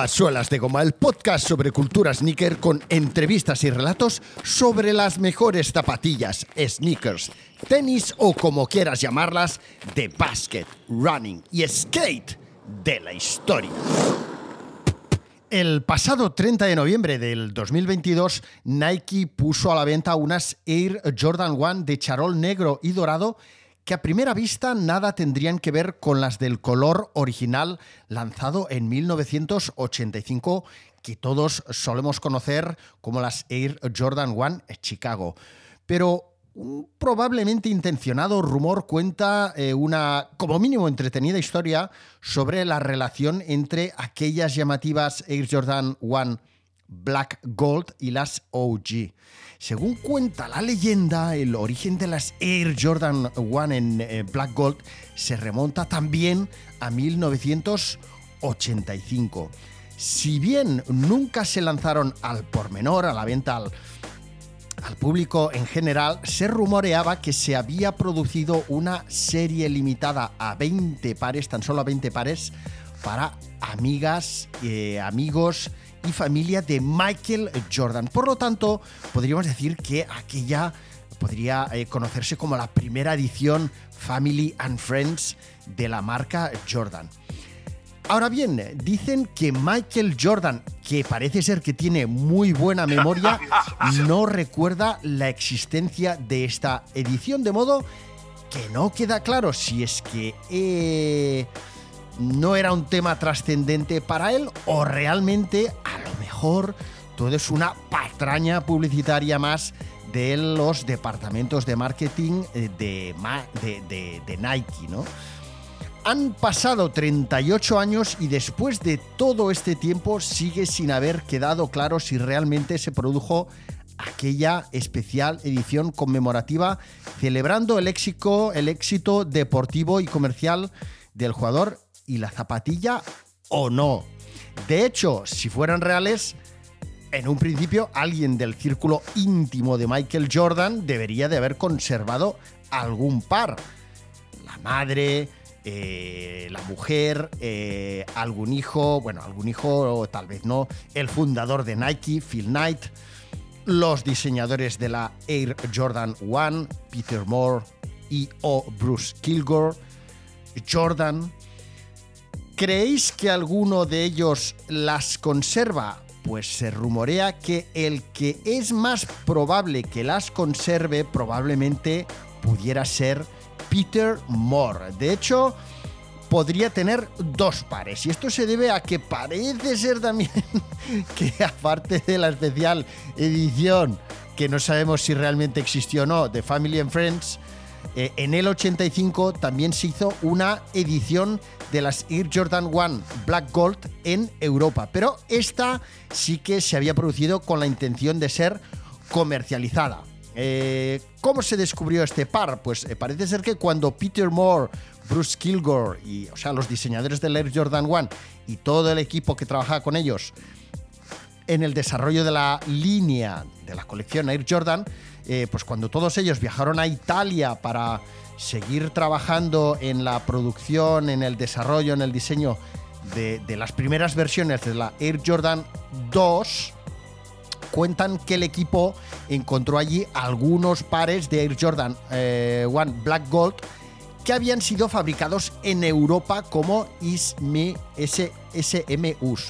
A Suelas de Goma, el podcast sobre cultura sneaker con entrevistas y relatos sobre las mejores zapatillas, sneakers, tenis o como quieras llamarlas, de basket, running y skate de la historia. El pasado 30 de noviembre del 2022, Nike puso a la venta unas Air Jordan 1 de charol negro y dorado que a primera vista nada tendrían que ver con las del color original lanzado en 1985 que todos solemos conocer como las Air Jordan 1 Chicago. Pero un probablemente intencionado rumor cuenta eh, una, como mínimo, entretenida historia sobre la relación entre aquellas llamativas Air Jordan 1 Black Gold y las OG. Según cuenta la leyenda, el origen de las Air Jordan 1 en eh, Black Gold se remonta también a 1985. Si bien nunca se lanzaron al por menor, a la venta al, público en general, se rumoreaba que se había producido una serie limitada a 20 pares, tan solo a 20 pares, para amigas, eh, amigos y familia de Michael Jordan. Por lo tanto, podríamos decir que aquella podría eh, conocerse como la primera edición Family and Friends de la marca Jordan. Ahora bien, dicen que Michael Jordan, que parece ser que tiene muy buena memoria, no recuerda la existencia de esta edición, de modo que no queda claro si es que eh, no era un tema trascendente para él o realmente a lo mejor todo es una patraña publicitaria más de los departamentos de marketing eh, de, de, Nike, ¿no? Han pasado 38 años y después de todo este tiempo sigue sin haber quedado claro si realmente se produjo aquella especial edición conmemorativa celebrando el éxito, el éxito deportivo y comercial del jugador y la zapatilla o no. De hecho, si fueran reales, en un principio alguien del círculo íntimo de Michael Jordan debería de haber conservado algún par. La madre, eh, la mujer, eh, algún hijo, bueno, algún hijo o tal vez no, el fundador de Nike, Phil Knight, los diseñadores de la Air Jordan 1, Peter Moore y o Bruce Kilgore, Jordan. ¿Creéis que alguno de ellos las conserva? Pues se rumorea que el que es más probable que las conserve probablemente pudiera ser Peter Moore. De hecho, podría tener dos pares. Y esto se debe a que parece ser también que aparte de la especial edición, que no sabemos si realmente existió o no, de Family and Friends, eh, en el 85 también se hizo una edición de las Air Jordan 1 Black Gold en Europa. Pero esta sí que se había producido con la intención de ser comercializada. Eh, ¿Cómo se descubrió este par? Pues eh, parece ser que cuando Peter Moore, Bruce Kilgore, y, o sea, los diseñadores del Air Jordan 1 y todo el equipo que trabajaba con ellos en el desarrollo de la línea de la colección Air Jordan, eh, pues cuando todos ellos viajaron a Italia para seguir trabajando en la producción, en el desarrollo, en el diseño de, las primeras versiones de la Air Jordan 2, cuentan que el equipo encontró allí algunos pares de Air Jordan 1 eh, Black Gold que habían sido fabricados en Europa como SMUs,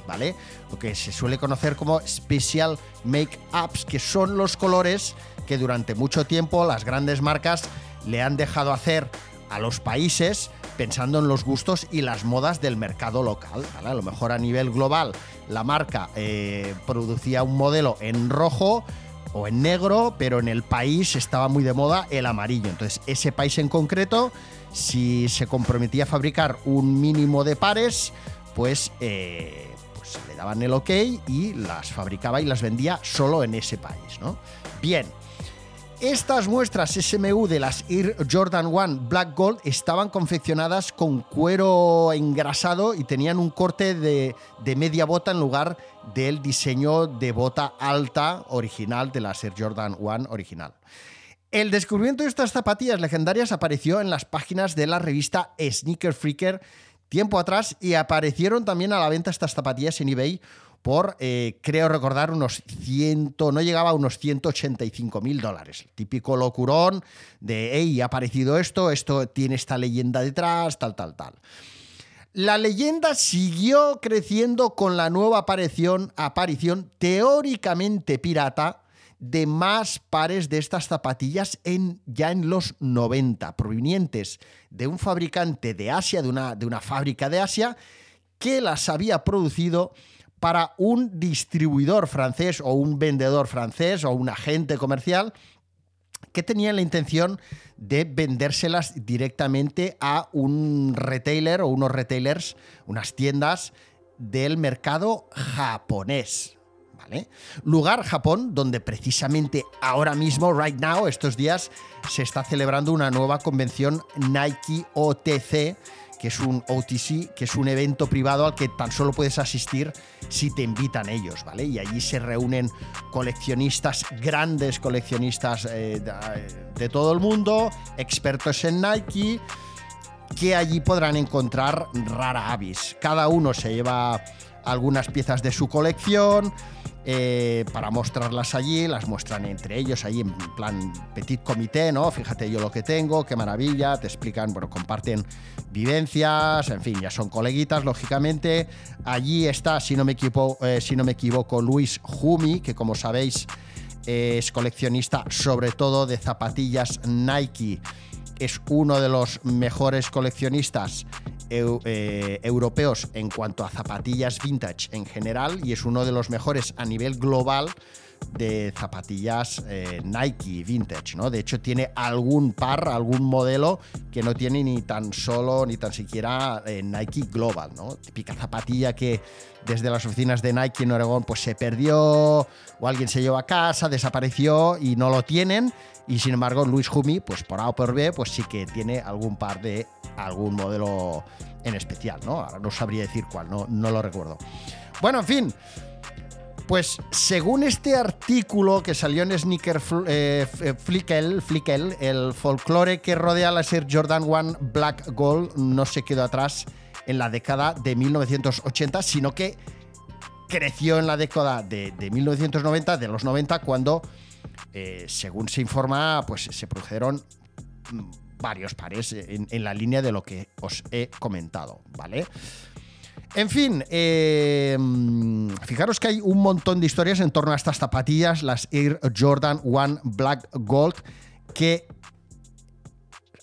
¿vale? Lo que se suele conocer como Special Make-ups, que son los colores que durante mucho tiempo las grandes marcas le han dejado hacer a los países pensando en los gustos y las modas del mercado local. A lo mejor a nivel global la marca eh, producía un modelo en rojo o en negro, pero en el país estaba muy de moda el amarillo. Entonces ese país en concreto, si se comprometía a fabricar un mínimo de pares, pues, eh, pues le daban el ok y las fabricaba y las vendía solo en ese país. ¿no? Bien. Estas muestras SMU de las Air Jordan 1 Black Gold estaban confeccionadas con cuero engrasado y tenían un corte de, media bota en lugar del diseño de bota alta original de las Air Jordan 1 original. El descubrimiento de estas zapatillas legendarias apareció en las páginas de la revista Sneaker Freaker tiempo atrás y aparecieron también a la venta estas zapatillas en eBay por, eh, creo recordar, unos 100, no llegaba a unos 185 mil dólares. típico locurón de, hey, ha aparecido esto, esto tiene esta leyenda detrás, tal, tal, tal. La leyenda siguió creciendo con la nueva aparición, aparición teóricamente pirata de más pares de estas zapatillas en, ya en los 90, provenientes de un fabricante de Asia, de una, de una fábrica de Asia, que las había producido para un distribuidor francés o un vendedor francés o un agente comercial que tenía la intención de vendérselas directamente a un retailer o unos retailers, unas tiendas del mercado japonés. ¿Vale? Lugar Japón, donde precisamente ahora mismo, right now, estos días, se está celebrando una nueva convención Nike OTC que es un OTC, que es un evento privado al que tan solo puedes asistir si te invitan ellos, ¿vale? Y allí se reúnen coleccionistas, grandes coleccionistas eh, de, todo el mundo, expertos en Nike, que allí podrán encontrar rara avis. Cada uno se lleva algunas piezas de su colección eh, para mostrarlas allí, las muestran entre ellos, ahí en plan petit comité, ¿no? Fíjate yo lo que tengo, qué maravilla, te explican, bueno, comparten vivencias, en fin, ya son coleguitas, lógicamente. Allí está, si no me equivoco, eh, si no me equivoco Luis Jumi, que como sabéis es coleccionista sobre todo de zapatillas Nike es uno de los mejores coleccionistas eh, europeos en cuanto a zapatillas vintage en general y es uno de los mejores a nivel global de zapatillas eh, Nike vintage, ¿no? De hecho, tiene algún par, algún modelo que no tiene ni tan solo, ni tan siquiera eh, Nike Global, ¿no? Típica zapatilla que desde las oficinas de Nike en Oregón pues se perdió o alguien se llevó a casa, desapareció y no lo tienen. Y sin embargo, Luis Jumi, pues por A o por B, pues sí que tiene algún par de algún modelo en especial, ¿no? Ahora no sabría decir cuál, no, no lo recuerdo. Bueno, en fin, pues según este artículo que salió en Sneaker eh, Flickel, el folclore que rodea la Air Jordan One Black Gold no se quedó atrás en la década de 1980, sino que creció en la década de, 1990, de los 90, cuando, eh, según se informa, pues se produjeron mm, varios pares en, la línea de lo que os he comentado, ¿vale? En fin, eh, fijaros que hay un montón de historias en torno a estas zapatillas, las Air Jordan One Black Gold, que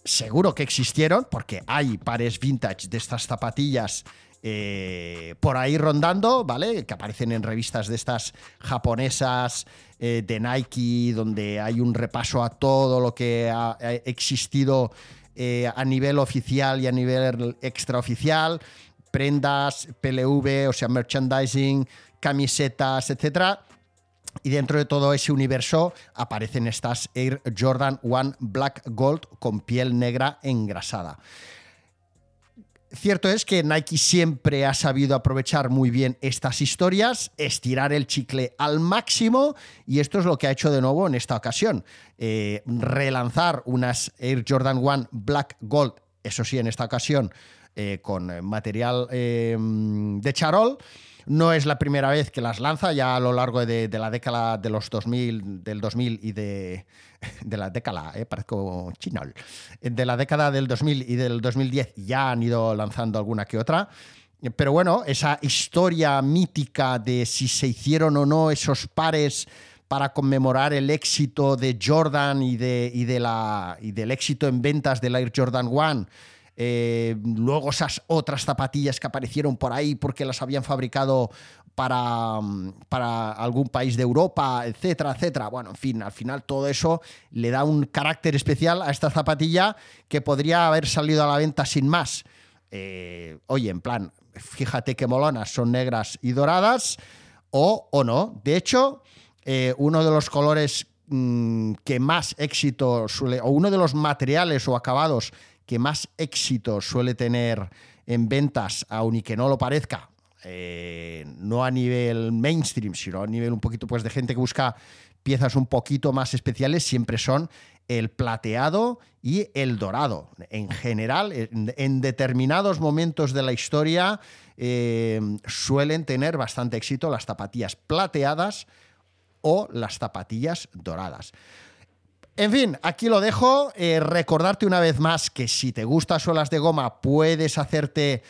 seguro que existieron, porque hay pares vintage de estas zapatillas eh, por ahí rondando, ¿vale? Que aparecen en revistas de estas japonesas eh, de Nike, donde hay un repaso a todo lo que ha, existido a nivel oficial y a nivel extraoficial prendas, PLV, o sea, merchandising, camisetas, etc. Y dentro de todo ese universo aparecen estas Air Jordan One Black Gold con piel negra engrasada. Cierto es que Nike siempre ha sabido aprovechar muy bien estas historias, estirar el chicle al máximo y esto es lo que ha hecho de nuevo en esta ocasión. Eh, relanzar unas Air Jordan One Black Gold, eso sí, en esta ocasión eh, con material em, de charol. No es la primera vez que las lanza, ya a lo largo de, la década de los 2000, del 2000 y de, de la década, eh, parezco chinol, de la década del 2000 y del 2010 ya han ido lanzando alguna que otra. Pero bueno, esa historia mítica de si se hicieron o no esos pares para conmemorar el éxito de Jordan y, de, y, de la, y del éxito en ventas del Air Jordan One eh, luego esas otras zapatillas que aparecieron por ahí porque las habían fabricado para, para algún país de Europa, etcétera, etcétera. Bueno, en fin, al final todo eso le da un carácter especial a esta zapatilla que podría haber salido a la venta sin más. Eh, oye, en plan, fíjate qué molonas, son negras y doradas, o, o no. De hecho, eh, uno de los colores mm, que más éxito suele, o uno de los materiales o acabados que más éxito suele tener en ventas, aun y que no lo parezca, eh, no a nivel mainstream, sino a nivel un poquito pues, de gente que busca piezas un poquito más especiales, siempre son el plateado y el dorado. En general, en, determinados momentos de la historia eh, suelen tener bastante éxito las zapatillas plateadas o las zapatillas doradas. En fin, aquí lo dejo. Eh, recordarte una vez más que si te gustan suelas de goma, puedes hacerte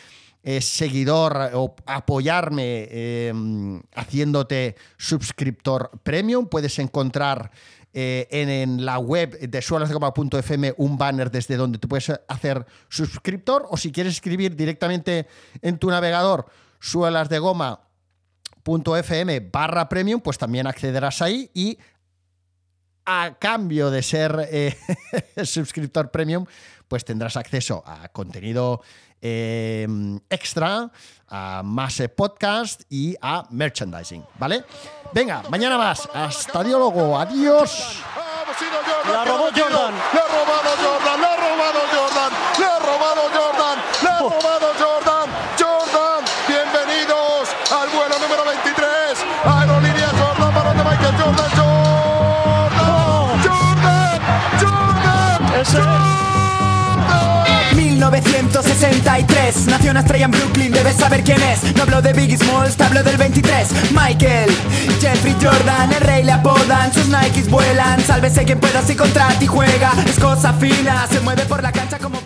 eh, seguidor o apoyarme em, haciéndote suscriptor premium. Puedes encontrar eh, en, la web de suelasdegoma.fm un banner desde donde te puedes hacer suscriptor o si quieres escribir directamente en tu navegador suelasdegoma.fm barra premium, pues también accederás ahí y a cambio de ser eh, suscriptor premium, pues tendrás acceso a contenido Em, extra, a más eh, podcast y a merchandising, ¿vale? Venga, mañana más. Hasta diólogo. Adiós. La robó Jordan. Le ha robado estrella en Brooklyn, debes saber quién es. No hablo de Biggie Smalls, hablo del 23 Michael, Jeffrey Jordan, el rey le apodan. Sus Nikes vuelan, sálvese quien pueda si contra ti juega. Es cosa fina, se mueve por la cancha como...